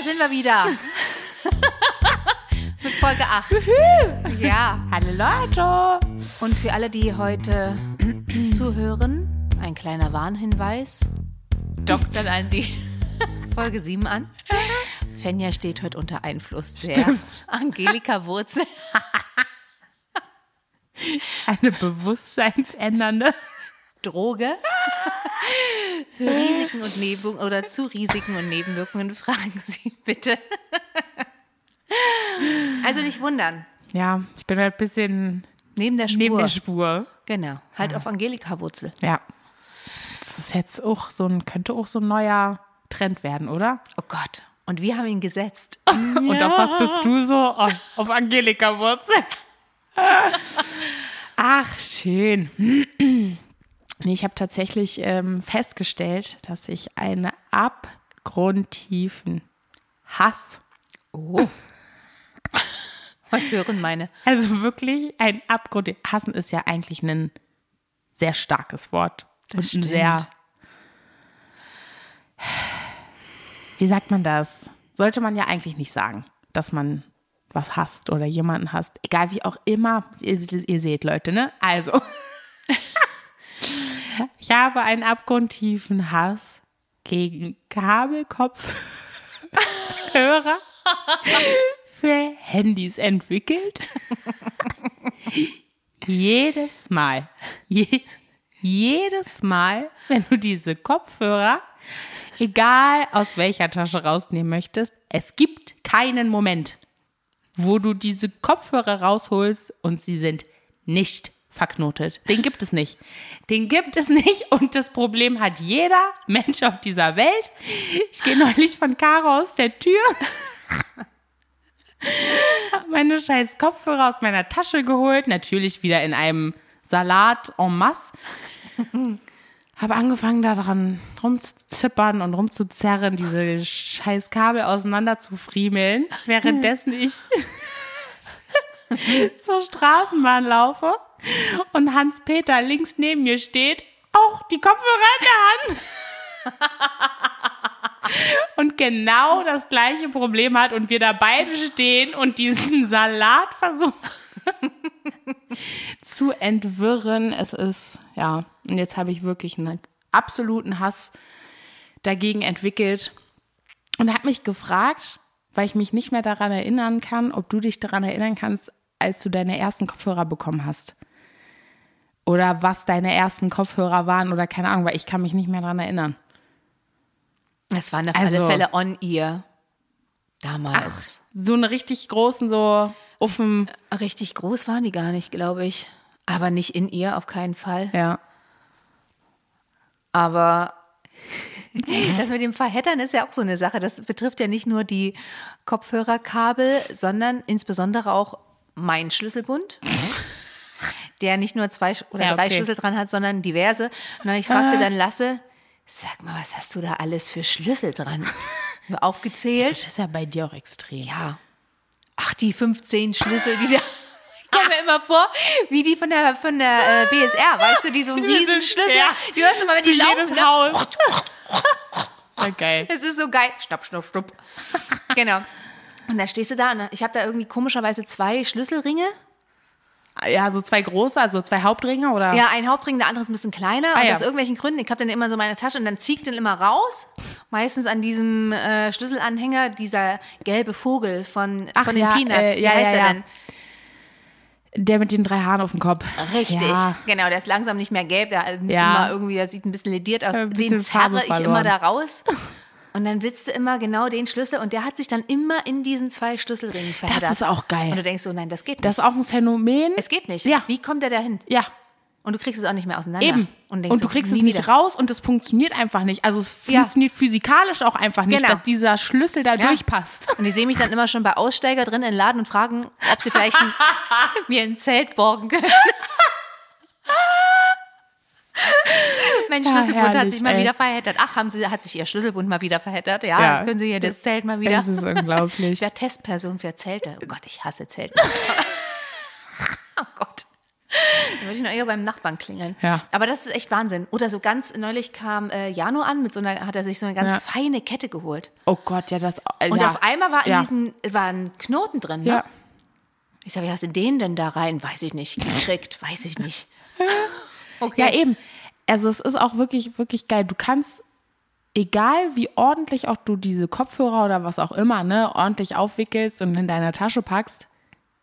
Da sind wir wieder. Mit Folge 8. Ja. Hallo Leute. Und für alle, die heute zuhören, ein kleiner Warnhinweis. Dockt dann an die Folge 7 an. Fenja steht heute unter Einfluss der Stimmt. Angelika Wurzel. Eine bewusstseinsändernde. Droge. Für Risiken und Nebenwirkungen oder zu Risiken und Nebenwirkungen fragen Sie bitte. Also nicht wundern. Ja, ich bin halt ein bisschen Neben der Spur. neben der Spur. Genau. Halt auf Angelika Wurzel. Ja. Das ist jetzt auch so ein, könnte auch so ein neuer Trend werden, oder? Oh Gott. Und wir haben ihn gesetzt. Und auf was bist du so? Auf Angelika Wurzel. Ach, schön. Ich habe tatsächlich ähm, festgestellt, dass ich einen abgrundtiefen Hass, Oh. Was hören meine? also wirklich ein Abgrund, Hassen ist ja eigentlich ein sehr starkes Wort. Das und sehr, wie sagt man das? Sollte man ja eigentlich nicht sagen, dass man was hasst oder jemanden hasst. Egal wie auch immer, ihr, ihr seht Leute, ne? Also, ich habe einen abgrundtiefen Hass gegen Kabelkopfhörer für Handys entwickelt. jedes Mal, je, jedes Mal, wenn du diese Kopfhörer, egal aus welcher Tasche rausnehmen möchtest, es gibt keinen Moment, wo du diese Kopfhörer rausholst und sie sind nicht verknotet. Den gibt es nicht. Den gibt es nicht und das Problem hat jeder Mensch auf dieser Welt. Ich gehe neulich von Caro aus der Tür, hab meine scheiß Kopfhörer aus meiner Tasche geholt, natürlich wieder in einem Salat en masse. Habe angefangen daran rumzuzippern und rumzuzerren, diese scheiß Kabel auseinander zu friemeln, währenddessen ich zur Straßenbahn laufe und Hans-Peter links neben mir steht, auch die Kopfhörer in der Hand. Und genau das gleiche Problem hat und wir da beide stehen und diesen Salat versuchen zu entwirren. Es ist, ja, und jetzt habe ich wirklich einen absoluten Hass dagegen entwickelt und habe mich gefragt, weil ich mich nicht mehr daran erinnern kann, ob du dich daran erinnern kannst, als du deine ersten Kopfhörer bekommen hast. Oder was deine ersten Kopfhörer waren oder keine Ahnung, weil ich kann mich nicht mehr daran erinnern. Das waren auf Also- alle Fälle on-ear. Damals. So eine richtig großen, so dem, Richtig groß waren die gar nicht, glaube ich. Aber nicht in ihr, auf keinen Fall. ja. Aber das mit dem Verheddern ist ja auch so eine Sache. Das betrifft ja nicht nur die Kopfhörerkabel, sondern insbesondere auch mein Schlüsselbund, der nicht nur zwei oder Ja, drei okay. Schlüssel dran hat, sondern diverse. Und ich fragte dann Lasse, sag mal, was hast du da alles für Schlüssel dran? Aufgezählt. Das ist ja bei dir auch extrem. Ja. Ach, die 15 Schlüssel, die da. Ich komme mir immer vor, wie die von der, von der äh, BSR, weißt du, die so einen riesen Schlüssel. ja. Die hörst du mal, wenn die laufen. ne? Haus. Geil. Das ist so geil. Stopp, stopp, stopp. genau. Und dann stehst du da und ich habe da irgendwie komischerweise zwei Schlüsselringe. Ja, so zwei große, also zwei Hauptringe oder? Ja, ein Hauptring, der andere ist ein bisschen kleiner. Ah, und ja. aus irgendwelchen Gründen, ich habe dann immer so meine Tasche und dann ziehe ich den immer raus. Meistens an diesem äh, Schlüsselanhänger, dieser gelbe Vogel von, Ach von den ja, Peanuts. äh, Wie ja, heißt der denn? Der mit den drei Haaren auf dem Kopf. Richtig, Ja. genau, der ist langsam nicht mehr gelb, der Ja. immer irgendwie, der sieht ein bisschen lediert aus. Ein bisschen Den zerre ich immer da raus. Und dann willst du immer genau den Schlüssel und der hat sich dann immer in diesen zwei Schlüsselringen verheddert. ist auch geil. Und du denkst so, nein, das geht nicht. Das ist auch ein Phänomen. es geht nicht. Ja. Wie kommt der da hin? ja, Und du kriegst es auch nicht mehr auseinander. eben. Und, Und, du so, kriegst es nicht wieder. raus und es funktioniert einfach nicht. Also es Ja. funktioniert physikalisch auch einfach nicht, Genau. dass dieser Schlüssel da Ja. durchpasst. Und ich sehe mich dann immer schon bei Aussteiger drin in den Laden und fragen, ob sie vielleicht ein, mir ein Zelt borgen können. mein Ja, Schlüsselbund hat sich mal ey. wieder verheddert. Ach, haben sie, hat sich ihr Schlüsselbund mal wieder verheddert? Ja, Ja. können sie hier das Zelt mal wieder. Das ist unglaublich. Ich wäre Testperson für Zelte. Oh Gott, ich hasse Zelte. oh Gott. Dann würde ich noch eher beim Nachbarn klingeln. Ja. Aber das ist echt Wahnsinn. Oder so ganz neulich kam äh, Jano an, mit so einer, hat er sich so eine ganz Ja. feine Kette geholt. Oh Gott, ja, das. Äh, Und ja. auf einmal war in ja. diesen, war ein Knoten drin, ne? Ja. Ich sage, wie hast du den denn da rein? Weiß ich nicht. Gekriegt, weiß ich nicht. Okay. Ja, eben. Also es ist auch wirklich, wirklich geil. Du kannst, egal wie ordentlich auch du diese Kopfhörer oder was auch immer, ne, ordentlich aufwickelst und in deiner Tasche packst,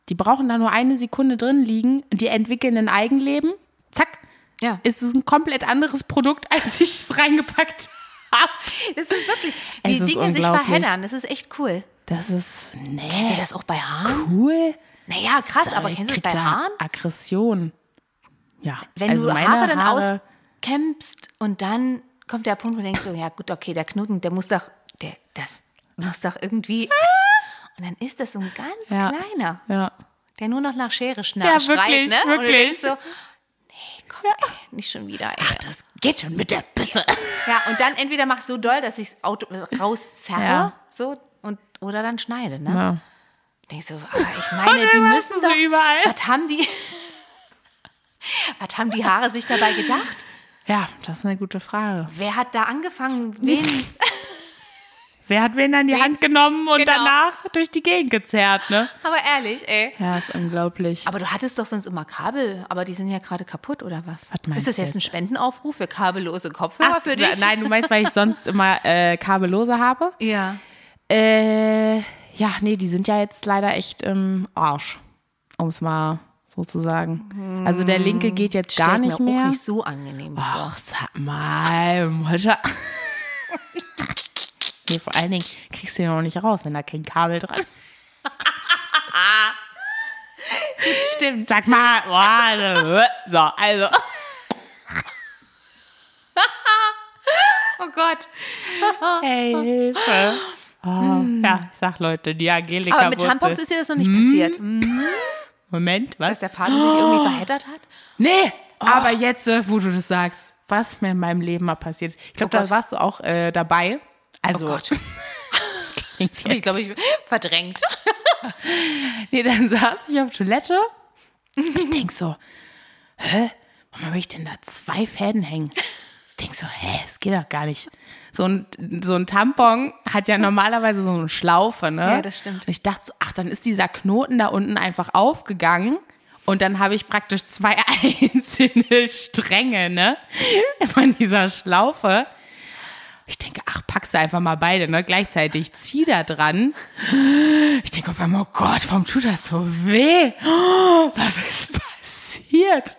die brauchen da nur eine Sekunde drin liegen, die entwickeln ein Eigenleben. Zack. Ja. Ist es ein komplett anderes Produkt, als ich es reingepackt habe. Das ist wirklich, Es wie ist Dinge sich verheddern. Das ist echt cool. Das ist, Kennst du nee, das auch bei Haaren? cool. Naja, krass, aber kennst du das bei Haaren? Aggression. Ja. Wenn also du meine Haare dann Haare- auskämpfst und dann kommt der Punkt, wo du denkst so, ja gut, okay, der Knoten, der muss doch, der, das muss doch irgendwie. Und dann ist das so ein ganz Ja. kleiner, Ja. der nur noch nach Schere schna Ja, schreit, wirklich, ne? Und du wirklich. denkst so, nee, komm, ey, nicht schon wieder, ey. Das geht schon mit der Bisse. Ja, und dann entweder mach so doll, dass ich es rauszerre, Ja. so, und, oder dann schneide, ne? Ja. Denkst so, aber ich meine, die müssen du doch, überall. was haben die, was haben die Haare sich dabei gedacht? Ja, das ist eine gute Frage. Wer hat da angefangen, wen? Wer hat wen an die Hand genommen und Genau. danach durch die Gegend gezerrt, ne? Aber ehrlich, ey. Ja, ist unglaublich. Aber du hattest doch sonst immer Kabel, aber die sind ja gerade kaputt, oder was? Was meinst ist das jetzt ein? Spendenaufruf für kabellose Kopfhörer Ach, für dich? Nein, du meinst, weil ich sonst immer äh, kabellose habe? Ja. Äh, ja, nee, die sind ja jetzt leider echt im Arsch, um es mal so zu sagen. Also der linke geht jetzt Stell gar ich nicht mir mehr. auch nicht so angenehm vor. Ach, sag mal, Mutter. nee, vor allen Dingen kriegst du den noch nicht raus, wenn da kein Kabel dran ist. Stimmt. Sag mal, boah, so, also. Oh Gott. Hey, Hilfe. Oh, ja, ich sag Leute, die Angelika Aber mit Wurzel. Tampons ist dir das noch nicht passiert. Moment, Dass was? der Faden sich irgendwie verheddert hat? Nee, aber jetzt, äh, wo du das sagst, was mir in meinem Leben mal passiert ist. Ich glaube, Oh da warst du auch äh, dabei. Also, Oh Gott. Das habe ich, glaube ich, verdrängt. Nee, dann saß ich auf Toilette. Ich denk so, hä? Warum habe ich denn da zwei Fäden hängen? Ich denk so, hä, das geht doch gar nicht. So ein, so ein Tampon hat ja normalerweise so eine Schlaufe, ne? Ja, das stimmt. Und ich dachte so, ach, dann ist dieser Knoten da unten einfach aufgegangen. Und dann habe ich praktisch zwei einzelne Stränge, ne? Von dieser Schlaufe. Ich denke, ach, packst du einfach mal beide, ne? Gleichzeitig zieh da dran. Ich denke auf einmal, oh Gott, warum tut das so weh? Oh, was ist passiert?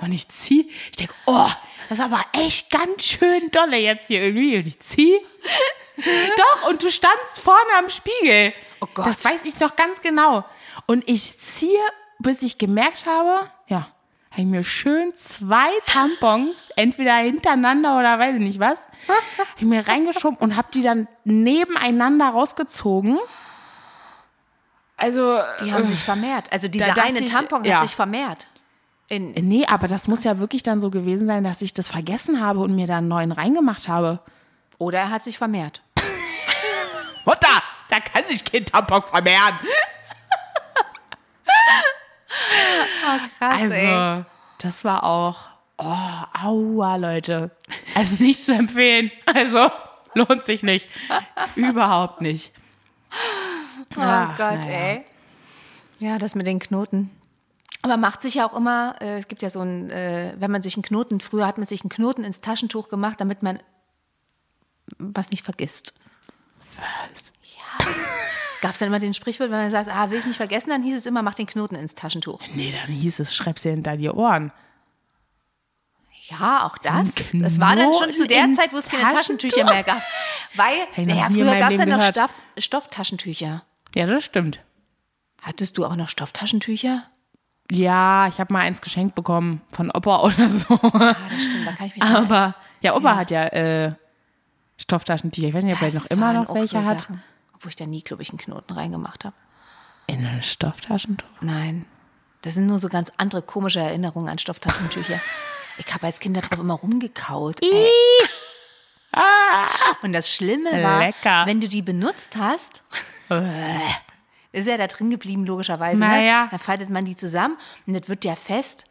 Und ich zieh, ich denke, oh, das ist aber echt ganz schön dolle jetzt hier irgendwie. Und ich zieh. Doch, und du standst vorne am Spiegel. Oh Gott. Das weiß ich noch ganz genau. Und ich ziehe, bis ich gemerkt habe, ja, habe ich mir schön zwei Tampons, entweder hintereinander oder weiß ich nicht was, habe ich mir reingeschoben und habe die dann nebeneinander rausgezogen. Also, Die haben sich vermehrt. Also dieser eine ich, Tampon ja. hat sich vermehrt. In, nee, aber das muss ja wirklich dann so gewesen sein, dass ich das vergessen habe und mir da einen neuen reingemacht habe. oder er hat sich vermehrt. Mutter, da kann sich kein Tampon vermehren. Krass, Also, das war auch, oh, aua, Leute. Also nicht zu empfehlen. Also, lohnt sich nicht. Überhaupt nicht. Oh Ach, Gott, naja. ey. Ja, das mit den Knoten. Aber macht sich ja auch immer, äh, es gibt ja so ein, äh, wenn man sich einen Knoten, früher hat man sich einen Knoten ins Taschentuch gemacht, damit man was nicht vergisst. Ja. Es gab dann immer den Sprichwort, wenn man sagt, ah, will ich nicht vergessen, dann hieß es immer, mach den Knoten ins Taschentuch. Nee, dann hieß es, schreib's dir hinter die Ohren. Ja, auch das. Das war dann schon zu der Zeit, wo es keine Taschentuch? Taschentücher mehr gab. Weil, naja, früher gab es ja noch. Stoff, Stofftaschentücher. Ja, das stimmt. Hattest du auch noch Stofftaschentücher? Ja, ich habe mal eins geschenkt bekommen von Opa oder so. Ah, das stimmt, da kann ich mich Aber ja, Opa hat ja äh, Stofftaschentücher. Ich weiß nicht, ob er noch immer noch welche so hat. Sachen, Obwohl ich da nie, glaube ich, einen Knoten reingemacht habe. In ein Stofftaschentuch. Nein. Das sind nur so ganz andere komische Erinnerungen an Stofftaschentücher. Ich habe als Kind darauf immer rumgekaut. Ey. Und das Schlimme war, Lecker. wenn du die benutzt hast, ist ja da drin geblieben, logischerweise. Naja. Ne? Dann faltet man die zusammen und das wird ja fest.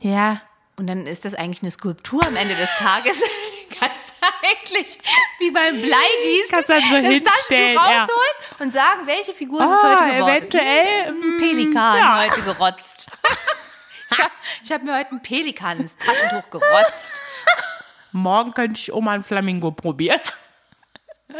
Ja. Und dann ist das eigentlich eine Skulptur am Ende des Tages. Kannst du eigentlich wie beim Bleigießen Kannst dann so das hinstellen, ja. rausholen und sagen, welche Figur ist es Ah, heute geworden. eventuell, Ein mm, Pelikan ja. heute gerotzt. ich habe hab mir heute ein Pelikan ins Taschentuch gerotzt. Morgen könnte ich Oma ein Flamingo probieren.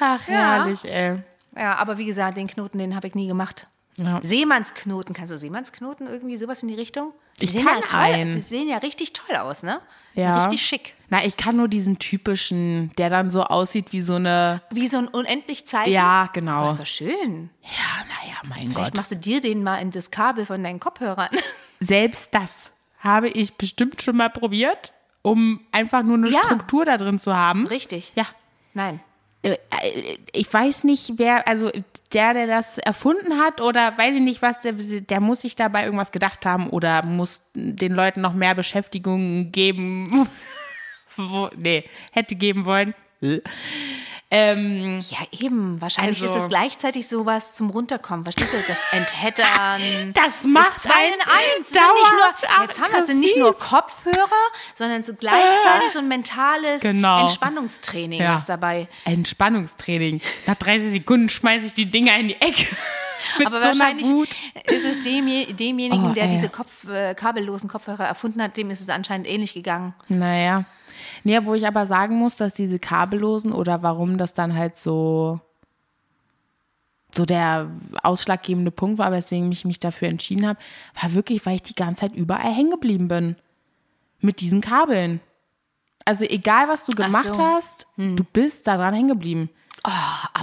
Ach, Ja. herrlich, ey. Ja, aber wie gesagt, den Knoten, den habe ich nie gemacht. Ja. Seemannsknoten, kannst du Seemannsknoten irgendwie sowas in die Richtung? Die Ich sehen kann ja einen. Die sehen ja richtig toll aus, ne? Ja. Richtig schick. Na, ich kann nur diesen typischen, der dann so aussieht wie so eine. Wie so ein unendlich Zeichen. Ja, genau. Das ist doch schön. Ja, naja, mein Vielleicht Gott. machst du dir den mal in das Kabel von deinen Kopfhörern. Selbst das habe ich bestimmt schon mal probiert, um einfach nur eine Ja. Struktur da drin zu haben. Richtig. Ja. Nein. Äh, Ich weiß nicht, wer, also der, der das erfunden hat oder weiß ich nicht was, der, der muss sich dabei irgendwas gedacht haben oder muss den Leuten noch mehr Beschäftigung geben, wo, nee, hätte geben wollen. Ähm, Ja, eben. Wahrscheinlich Also- ist es gleichzeitig sowas zum Runterkommen. Verstehst du? Das Entheddern. Das macht ist zwei einen in eins. Sind nicht nur, jetzt haben wir es sind nicht nur Kopfhörer, sondern ist gleichzeitig so ein mentales Genau. Entspannungstraining Ja. was dabei. Entspannungstraining. Nach 30 Sekunden schmeiße ich die Dinger in die Ecke. Mit Aber so wahrscheinlich ist es demje- demjenigen, Oh, der diese Kopf, äh, kabellosen Kopfhörer erfunden hat, dem ist es anscheinend ähnlich gegangen. Naja. Nee, wo ich aber sagen muss, dass diese kabellosen oder warum das dann halt so so der ausschlaggebende Punkt war, weswegen ich mich dafür entschieden habe, war wirklich, weil ich die ganze Zeit überall hängen geblieben bin. Mit diesen Kabeln. Also egal, was du gemacht so. hast, du bist daran hängen geblieben.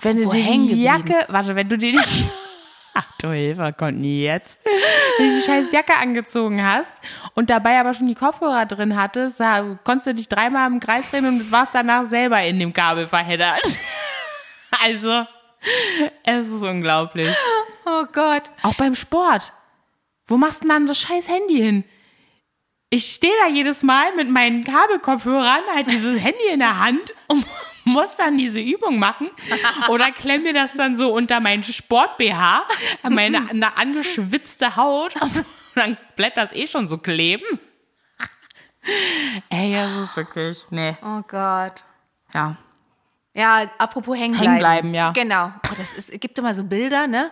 wenn du dir die. Jacke, warte, wenn du dir nicht, ach du Hilfe, konnten jetzt, die scheiß Jacke angezogen hast und dabei aber schon die Kopfhörer drin hattest, da konntest du dich dreimal im Kreis drehen und warst danach selber in dem Kabel verheddert. Also, es ist unglaublich. Oh Gott. Auch beim Sport. Wo machst du denn dann das scheiß Handy hin? Ich stehe da jedes Mal mit meinen Kabelkopfhörern, halt dieses Handy in der Hand und muss dann diese Übung machen oder klemm mir das dann so unter meinen Sport-BH, meine eine angeschwitzte Haut und dann bleibt das eh schon so kleben. Ey, das ist wirklich, nee, Oh Gott. ja. Ja, apropos hängen bleiben. Hängen bleiben, ja. Genau. Oh, das ist, gibt immer so Bilder, ne?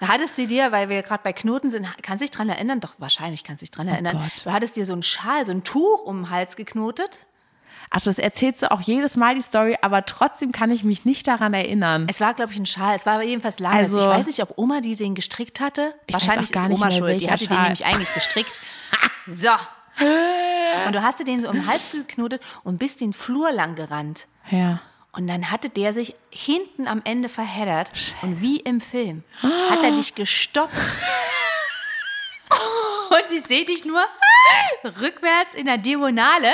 Da hattest du dir, weil wir gerade bei Knoten sind, kannst du dich dran erinnern? Doch, wahrscheinlich kannst du dich dran erinnern. Oh. Du hattest dir so einen Schal, so ein Tuch um den Hals geknotet. Ach, das erzählst du auch jedes Mal die Story, aber trotzdem kann ich mich nicht daran erinnern. Es war, glaube ich, ein Schal. Es war aber jedenfalls lang. Also- ich weiß nicht, ob Oma die den gestrickt hatte. Ich Wahrscheinlich gar ist nicht Oma mehr, schuld. Die hatte den Schal. nämlich eigentlich gestrickt. So. Und du hast dir den so um den Hals geknotet und bist den Flur lang gerannt. Ja. Und dann hatte der sich hinten am Ende verheddert. Und wie im Film hat er dich gestoppt. Und ich sehe dich nur rückwärts in der Diagonale.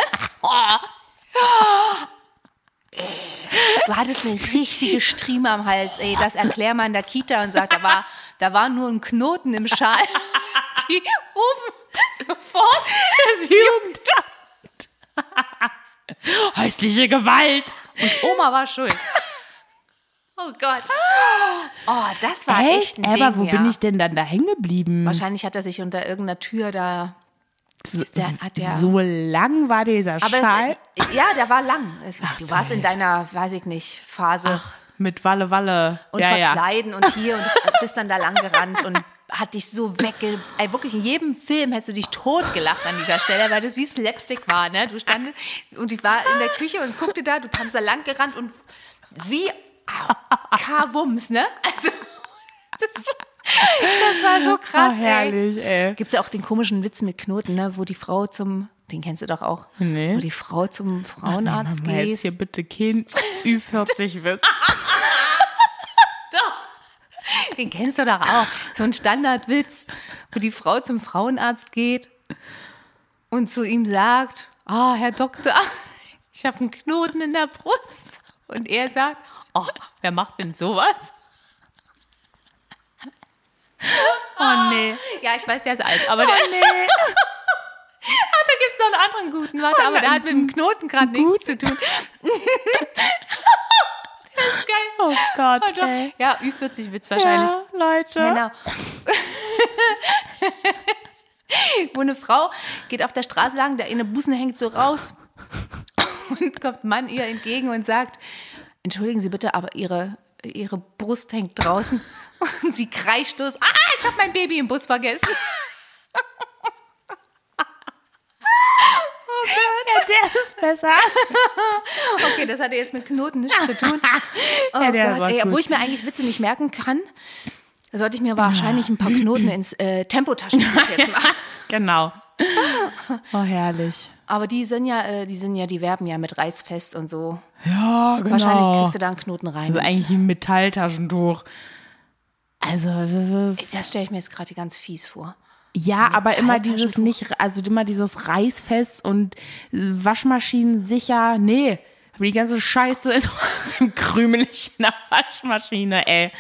Du hattest eine richtige Strieme am Hals, ey. Das erklär mal in der Kita und sagt, da war, da war nur ein Knoten im Schal. Die rufen sofort das Jugendamt. Häusliche Gewalt. Und Oma war schuld. Oh Gott. Oh, das war echt, ein Aber Ding, wo ja. bin ich denn dann da hängen geblieben? Wahrscheinlich hat er sich unter irgendeiner Tür da. Der, der, So lang war dieser aber Schal. es, ja, der war lang. Es- du warst in deiner, weiß ich nicht, Phase mit Walle Walle. und ja, ja. verkleiden und hier und bist dann da lang gerannt und hat dich so wegge... Ey, wirklich, in jedem Film hättest du dich totgelacht an dieser Stelle, weil das wie Slapstick war, ne? Du standest und ich war in der Küche und guckte da, du kamst da lang gerannt und wie K-Wums, ne? Also, das, das war so Oh, krass, ey. herrlich, ey. Gibt es ja auch den komischen Witz mit Knoten, ne? Wo die Frau zum... Den kennst du doch auch. Nee. Wo die Frau zum Frauenarzt Mach mal jetzt hier geht. bitte kein Ü40-Witz. Doch. Den kennst du doch auch. So ein Standardwitz, wo die Frau zum Frauenarzt geht und zu ihm sagt, ah, Herr Doktor, ich habe einen Knoten in der Brust. Und er sagt, oh, wer macht denn sowas? Oh nee. Ja, ich weiß, der ist alt, aber der, Oh nee. Ah, da gibt es noch einen anderen guten, warte, aber der hat mit dem Knoten gerade nichts zu tun. das ist geil. Oh Gott, Oh, ey. Ja, Ü40-Witz wahrscheinlich. Ja, Leute. Genau. wo eine Frau geht auf der Straße lang, der eine Busen hängt so raus und kommt Mann ihr entgegen und sagt, entschuldigen Sie bitte, aber Ihre, Ihre Brust hängt draußen. Und sie kreischt los, ah, ich habe mein Baby im Bus vergessen. Ja, der ist besser. Okay, das hatte jetzt mit Knoten nichts zu tun. Oh Ja, der Gott, ey, obwohl ich mir eigentlich Witze nicht merken kann, sollte ich mir wahrscheinlich ein paar Knoten ins äh, Tempotaschentuch jetzt machen. Genau. Oh, herrlich. Aber die sind ja, äh, die sind ja, die werben ja mit Reißfest und so. Ja, genau. Wahrscheinlich kriegst du da einen Knoten rein. Also eigentlich ein Metalltaschentuch. Also, es ist. das stelle ich mir jetzt gerade ganz fies vor. Ja, aber immer dieses nicht, also immer dieses Reißfest und Waschmaschinen sicher. Nee, aber die ganze Scheiße trotzdem krümelig in der Waschmaschine, ey.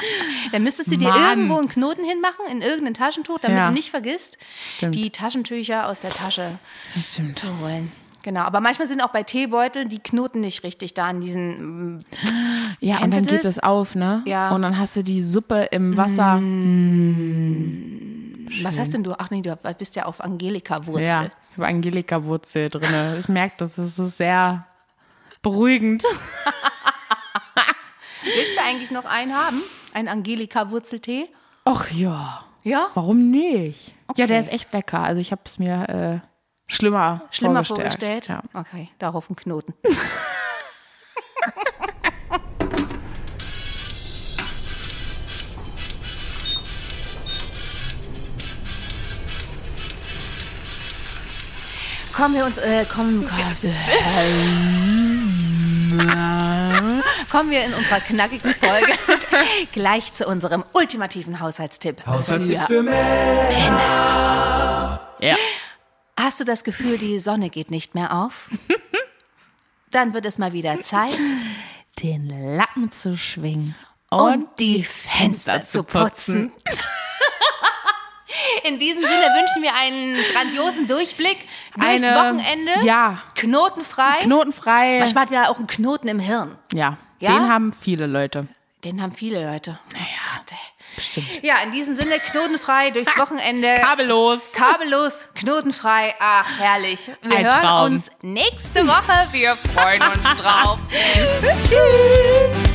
Dann müsstest du dir Mann. irgendwo einen Knoten hinmachen, in irgendein Taschentuch, damit Ja. du nicht vergisst, Stimmt. die Taschentücher aus der Tasche Das zu holen. Genau, aber manchmal sind auch bei Teebeuteln die Knoten nicht richtig da an diesen. mm, Ja, und dann du geht das? es auf, ne? Ja. Und dann hast du die Suppe im Wasser. Was hast denn du? Ach nee, du bist ja auf Angelika-Wurzel. Ja, ich habe Angelika-Wurzel drin. Ich merke, das ist sehr beruhigend. Willst du eigentlich noch einen haben? Einen Angelika-Wurzeltee? Ach ja, Ja? warum nicht? Ja, der Okay. ist echt lecker. Also ich habe es mir äh, schlimmer, Schlimmer vorgestellt. vorgestellt? Ja. Okay, darauf ein Knoten. Kommen wir uns, äh, kommen, kommen wir in unserer knackigen Folge gleich zu unserem ultimativen Haushaltstipp. Haushaltstipps für Männer. Ja. Hast du das Gefühl, die Sonne geht nicht mehr auf? Dann wird es mal wieder Zeit, Den Lappen zu schwingen und die Fenster zu putzen. In diesem Sinne wünschen wir einen grandiosen Durchblick durchs Eine- Wochenende. Ja. Knotenfrei. Knotenfrei. Manchmal hat man ja auch einen Knoten im Hirn. ja, Ja? den haben viele Leute. Den haben viele Leute. Naja, Gott, ey. Bestimmt. Ja, in diesem Sinne knotenfrei durchs Wochenende. Kabellos. Kabellos, knotenfrei. Ach, herrlich. Wir Ein hören Traum. uns nächste Woche. Wir freuen uns drauf. Tschüss.